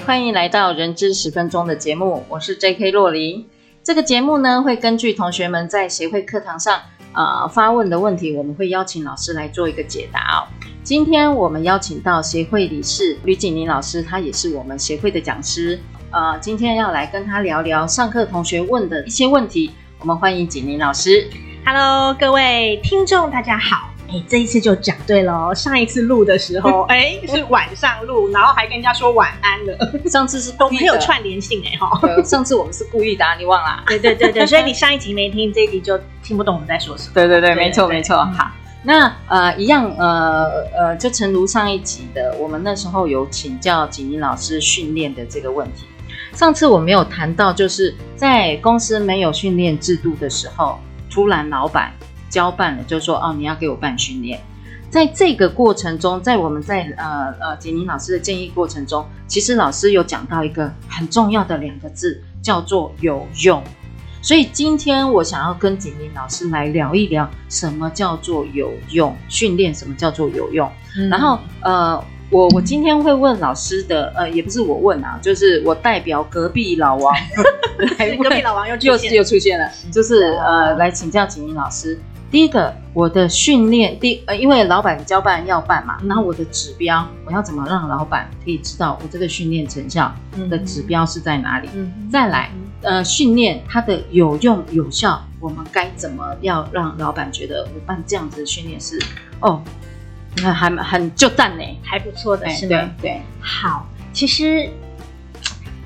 欢迎来到人之十分钟的节目，我是 J.K. 洛琳。这个节目呢，会根据同学们在协会课堂上呃发问的问题，我们会邀请老师来做一个解答哦。今天我们邀请到协会理事吕锦宁老师，他也是我们协会的讲师。呃，今天要来跟他聊聊上课同学问的一些问题。我们欢迎锦宁老师。Hello，各位听众，大家好。哎，这一次就讲对了哦。上一次录的时候，哎，是晚上录，然后还跟人家说晚安了。上次是都没有串联性哎哈。上次我们是故意的，你忘了？对对对对，所以你上一集没听，这一集就听不懂我们在说什么。对对对，没错没错。好，那呃一样呃呃，就诚如上一集的，我们那时候有请教锦宁老师训练的这个问题。上次我没有谈到，就是在公司没有训练制度的时候，突然老板。交办了，就说哦，你要给我办训练。在这个过程中，在我们在呃呃锦宁老师的建议过程中，其实老师有讲到一个很重要的两个字，叫做有用。所以今天我想要跟锦宁老师来聊一聊，什么叫做有用训练，什么叫做有用。嗯、然后呃，我我今天会问老师的，呃，也不是我问啊，就是我代表隔壁老王 隔壁老王又 又又出现了，就是呃来请教锦宁老师。第一个，我的训练，第呃，因为老板交办要办嘛，然后我的指标，我要怎么让老板可以知道我这个训练成效的指标是在哪里？嗯，再来，呃，训练它的有用有效，我们该怎么要让老板觉得我办这样子的训练是哦，那还很就赞呢，还不错的是吗？对对，好，其实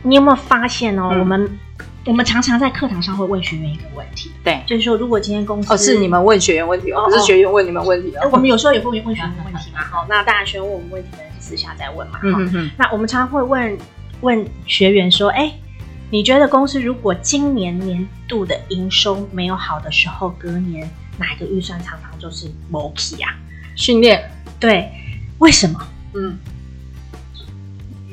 你有没有发现哦，我们。我们常常在课堂上会问学员一个问题，对，就是说，如果今天公司哦是你们问学员问题，哦，不是学员问你们问题，我们有时候也会问学员问题嘛，好，那当然学员问我们问题呢，是私下再问嘛，嗯嗯，那我们常常会问问学员说，哎，你觉得公司如果今年年度的营收没有好的时候，隔年哪一个预算常常就是没起啊？训练，对，为什么？嗯。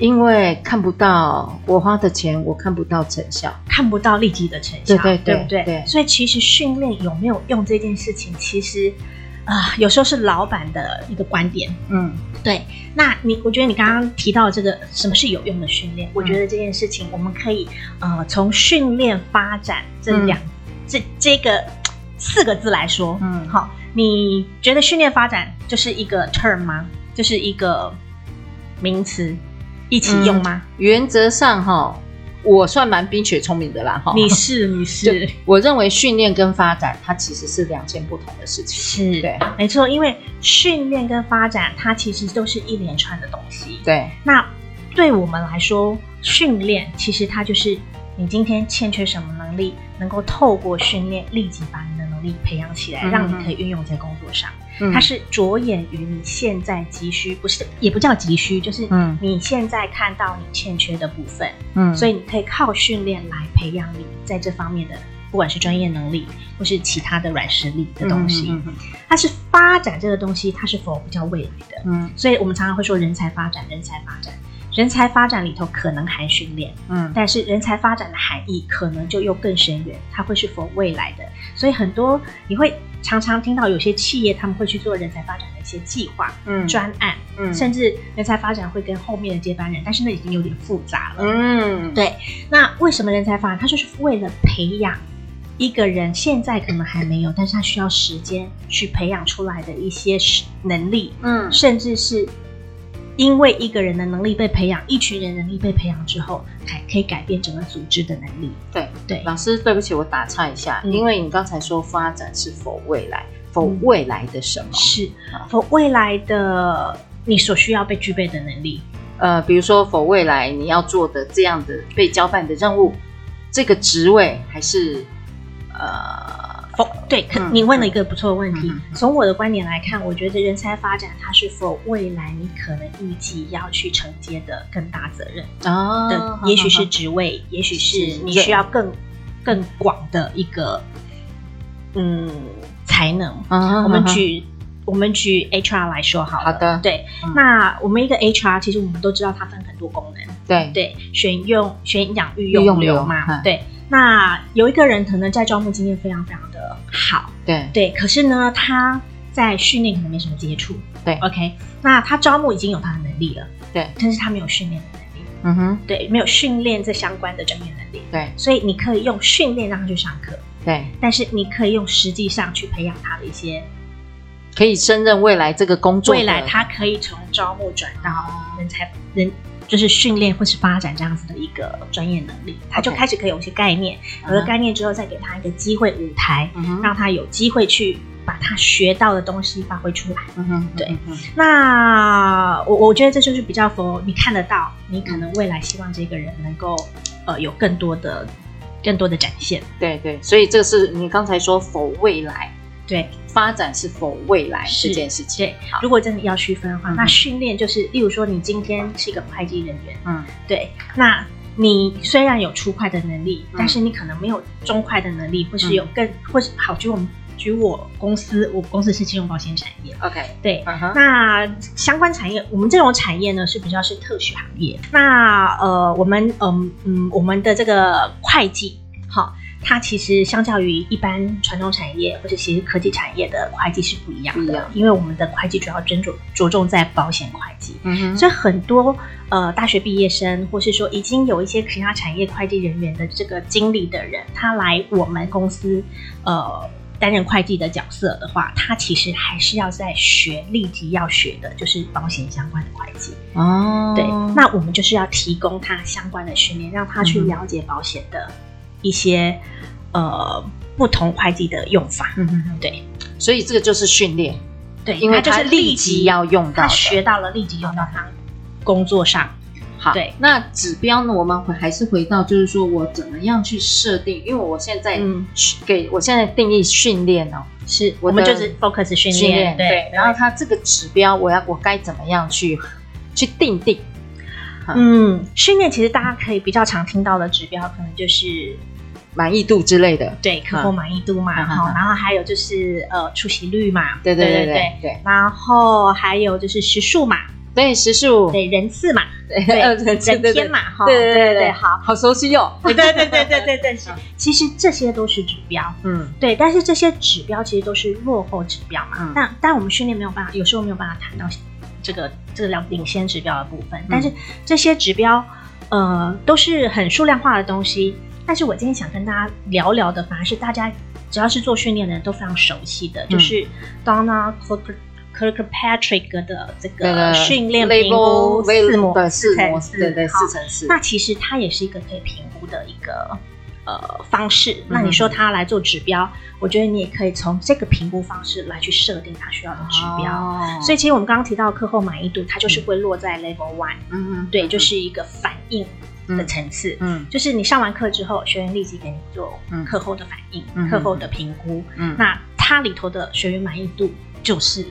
因为看不到我花的钱，我看不到成效，看不到立即的成效，对对对，对不对？对。所以其实训练有没有用这件事情，其实啊、呃，有时候是老板的一个观点。嗯，对。那你，我觉得你刚刚提到这个什么是有用的训练，嗯、我觉得这件事情我们可以呃从训练发展这两、嗯、这这个四个字来说，嗯，好，你觉得训练发展就是一个 term 吗？就是一个名词？一起用吗？嗯、原则上哈，我算蛮冰雪聪明的啦哈。你是 你是，我认为训练跟发展它其实是两件不同的事情。是，对，没错，因为训练跟发展它其实都是一连串的东西。对，那对我们来说，训练其实它就是你今天欠缺什么能力，能够透过训练立即把你的能力培养起来，嗯、让你可以运用在工作上。嗯它是着眼于你现在急需，不是也不叫急需，就是你现在看到你欠缺的部分，嗯，所以你可以靠训练来培养你在这方面的，不管是专业能力或是其他的软实力的东西。它是发展这个东西，它是否比较未来的？嗯，所以我们常常会说人才发展，人才发展。人才发展里头可能含训练，嗯，但是人才发展的含义可能就又更深远，它会是否未来的。所以很多你会常常听到有些企业他们会去做人才发展的一些计划、嗯，专案，嗯，甚至人才发展会跟后面的接班人，但是那已经有点复杂了，嗯，对。那为什么人才发展？它就是为了培养一个人现在可能还没有，但是他需要时间去培养出来的一些能力，嗯，甚至是。因为一个人的能力被培养，一群人能力被培养之后，还可以改变整个组织的能力。对对，老师，对不起，我打岔一下，嗯、因为你刚才说发展是否未来，否未来的什么？嗯、是否未来的你所需要被具备的能力？呃，比如说否未来你要做的这样的被交办的任务，这个职位还是呃否对，你问了一个不错的问题。从我的观点来看，我觉得人才发展它是否未来你可能预计要去承接的更大责任哦的，也许是职位，也许是你需要更更广的一个嗯才能。我们举我们举 HR 来说好了，好的，对，那我们一个 HR 其实我们都知道它分很多功能，对。对，选用选养育用留嘛，对。那有一个人可能在招募经验非常非常的好，对。对，可是呢，他在训练可能没什么接触，对，OK，那他招募已经有他的能力了，对，但是他没有训练的能力，嗯哼，对，没有训练这相关的专业能力，对，所以你可以用训练让他去上课，对，但是你可以用实际上去培养他的一些，可以胜任未来这个工作，未来他可以从招募转到人才人。就是训练或是发展这样子的一个专业能力，他就开始可以有一些概念有了概念之后，再给他一个机会舞台，uh. 让他有机会去把他学到的东西发挥出来。嗯哼，对。Uh. 那我我觉得这就是比较否你看得到，你可能未来希望这个人能够呃有更多的更多的展现。对对，所以这是你刚才说否未来。对，发展是否未来这件事情？对，如果真的要区分的话，嗯、那训练就是，例如说，你今天是一个会计人员，嗯，对，那你虽然有初会的能力，嗯，但是你可能没有中会的能力，或是有更，嗯、或是好，举我们举我公司，我公司是金融保险产业，OK，对，uh-huh. 那相关产业，我们这种产业呢是比较是特许行业，那呃，我们嗯嗯，我们的这个会计，好。它其实相较于一般传统产业或者其实科技产业的会计是不一样的，因为我们的会计主要斟酌着重在保险会计，所以很多呃大学毕业生或是说已经有一些其他产业会计人员的这个经历的人，他来我们公司呃担任会计的角色的话，他其实还是要在学立即要学的就是保险相关的会计哦，对，那我们就是要提供他相关的训练，让他去了解保险的。一些呃不同会计的用法，嗯嗯嗯，对，所以这个就是训练，对，因为他就是立即要用到，他学到了立即用到他工作上。好，对，那指标呢？我们还是回到，就是说我怎么样去设定？因为我现在给我现在定义训练哦，是我们就是 focus 训练，对，然后他这个指标，我要我该怎么样去去定定？嗯，训练其实大家可以比较常听到的指标，可能就是。满意度之类的，对，客户满意度嘛，然、嗯、后，然后还有就是呃出席率嘛，对对对对对，对，然后还有就是时数嘛，对时数，对人次嘛，对，对 人天嘛，哈，对对对对，好。好。熟悉哦，对对对对对对对，其实这些都是指标，嗯，对，但是这些指标其实都是落后指标嘛，嗯、但但我们训练没有办法，有时候没有办法谈到这个这个两领先指标的部分，嗯、但是这些指标呃都是很数量化的东西。但是我今天想跟大家聊聊的，反而是大家只要是做训练的人都非常熟悉的，嗯、就是 Donna Kirkpatrick 的这个训练评估四模四层次，对对四乘四。那其实它也是一个可以评估的一个呃方式。那你说它来做指标，嗯，我觉得你也可以从这个评估方式来去设定它需要的指标。哦、所以其实我们刚刚提到课后满意度，它就是会落在 Level One，嗯，对，就是一个反应。的层次，嗯，就是你上完课之后，学员立即给你做课后的反应、课、嗯、后的评估，嗯，那它里头的学员满意度就是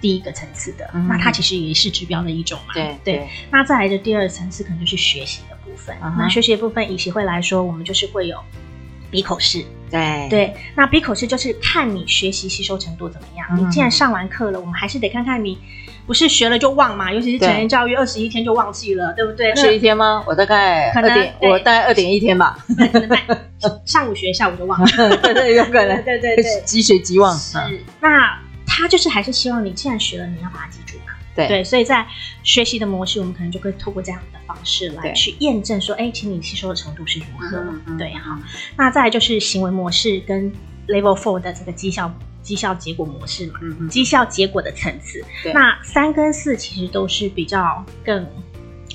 第一个层次的、嗯，那它其实也是指标的一种嘛，对对。那再来的第二层次可能就是学习的部分，嗯、那学习的部分以协会来说，我们就是会有笔口试，对。对。那笔口试就是看你学习吸收程度怎么样、嗯，你既然上完课了，我们还是得看看你。不是学了就忘嘛，尤其是成人教育，二十一天就忘记了，对不对？二十一天吗？我大概二点，我大概二点一天吧。上午学，下午就忘了，对对，有可能，对 对对，即学即忘。是，那他就是还是希望你既然学了，你要把它记住嘛。对对，所以在学习的模式，我们可能就可以透过这样的方式来去验证说，哎，请你吸收的程度是如何？对，好。那再来就是行为模式跟 Level Four 的这个绩效。绩效结果模式嘛，嗯，绩效结果的层次，那三跟四其实都是比较更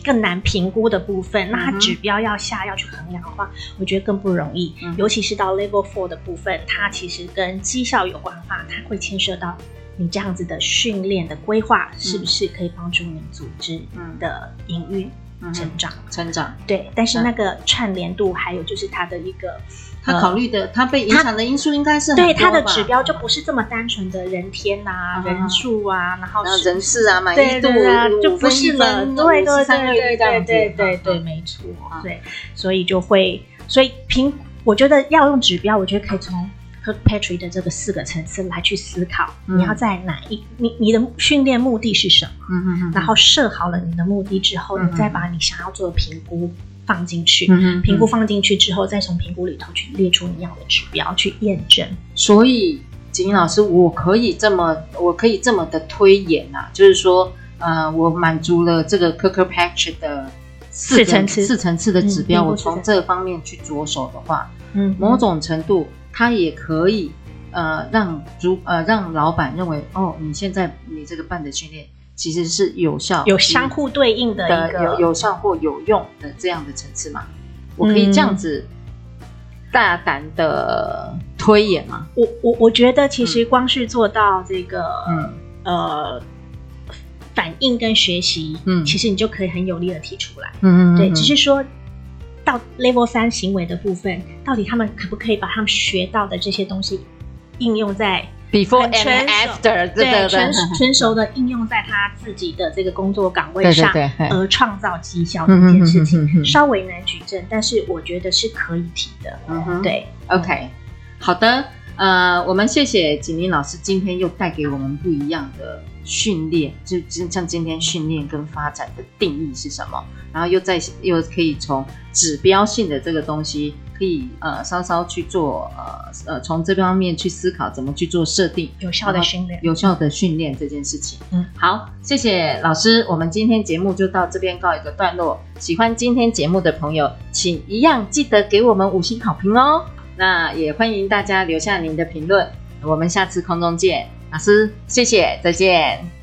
更难评估的部分。嗯、那它指标要下要去衡量的话，我觉得更不容易。嗯、尤其是到 Level Four 的部分，它其实跟绩效有关的话，它会牵涉到你这样子的训练的规划是不是可以帮助你组织的营运。成长，成长，对，但是那个串联度，还有就是它的一个，他考虑的，他被影响的因素应该是对他的指标就不是这么单纯的人天呐，人数啊，然后人事啊，满意度啊，就不是了，对对对对对对对，没错，对，所以就会，所以评，我觉得要用指标，我觉得可以从。Kirkpatrick 的这个四个层次来去思考，你要在哪一，你你的训练目的是什么？嗯嗯嗯。然后设好了你的目的之后，你再把你想要做的评估。放进去，嗯评估放进去之后，再从评估里头去列出你要的指标去验证。所以，景英老师，我可以这么，我可以这么的推演啊，就是说，呃，我满足了这个 Kirkpatrick 的四层次、四层次的指标，我从这方面去着手的话，嗯，某种程度，它也可以，呃，让主呃让老板认为，哦，你现在你这个办的训练。其实是有效、有相互对应的一个有有效或有用的这样的层次嘛？我可以这样子大胆的推演吗？我我我觉得其实光是做到这个，嗯呃，反应跟学习，嗯，其实你就可以很有力的提出来，嗯嗯，对，只是说到 Level 三行为的部分，到底他们可不可以把他们学到的这些东西应用在？Before and after，对，纯纯熟的应用在他自己的这个工作岗位上，而创造绩效的一件事情，稍微难举证，但是我觉得是可以提的。对，OK，好的，呃，我们谢谢景林老师今天又带给我们不一样的训练，就就像今天训练跟发展的定义是什么，然后又在又可以从指标性的这个东西。可以呃稍稍去做呃呃从这方面去思考怎么去做设定有效的训练有效的训练这件事情。嗯，好，谢谢老师，我们今天节目就到这边告一个段落。喜欢今天节目的朋友，请一样记得给我们五星好评哦。那也欢迎大家留下您的评论，我们下次空中见。老师，谢谢，再见。